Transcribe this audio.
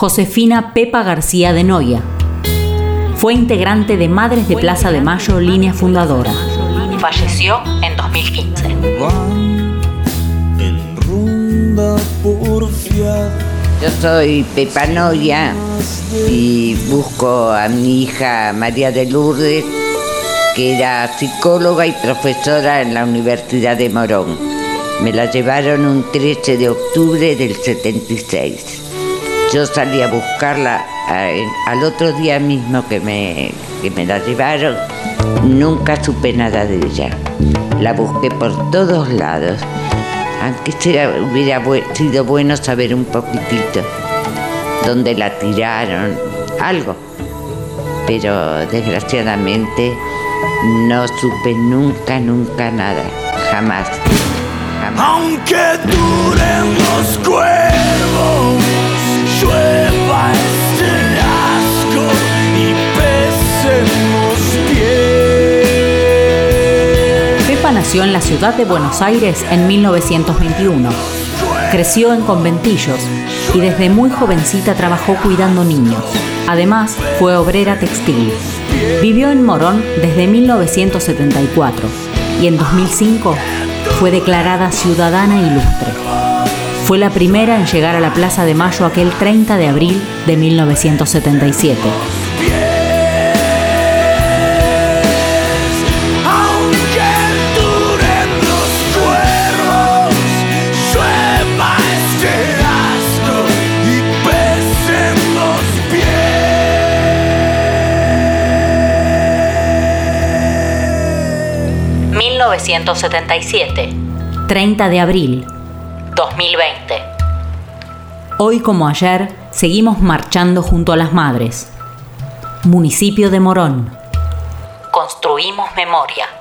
Josefina Pepa García de Noya. Fue integrante de Madres de Plaza de Mayo, línea fundadora. Falleció en 2015. Yo soy Pepa Noya y busco a mi hija María de Lourdes, que era psicóloga y profesora en la Universidad de Morón. Me la llevaron un 13 de octubre del 76. Yo salí a buscarla al otro día mismo que me, que me la llevaron. Nunca supe nada de ella. La busqué por todos lados. Aunque hubiera sido bueno saber un poquitito dónde la tiraron, algo. Pero desgraciadamente no supe nunca, nunca nada. Jamás. Nació en la ciudad de Buenos Aires en 1921. Creció en conventillos y desde muy jovencita trabajó cuidando niños. Además, fue obrera textil. Vivió en Morón desde 1974 y en 2005 fue declarada ciudadana ilustre. Fue la primera en llegar a la Plaza de Mayo aquel 30 de abril de 1977. ...1977... ...30 de abril... 2020. Hoy como ayer, seguimos marchando junto a las madres. Municipio de Morón. Construimos memoria.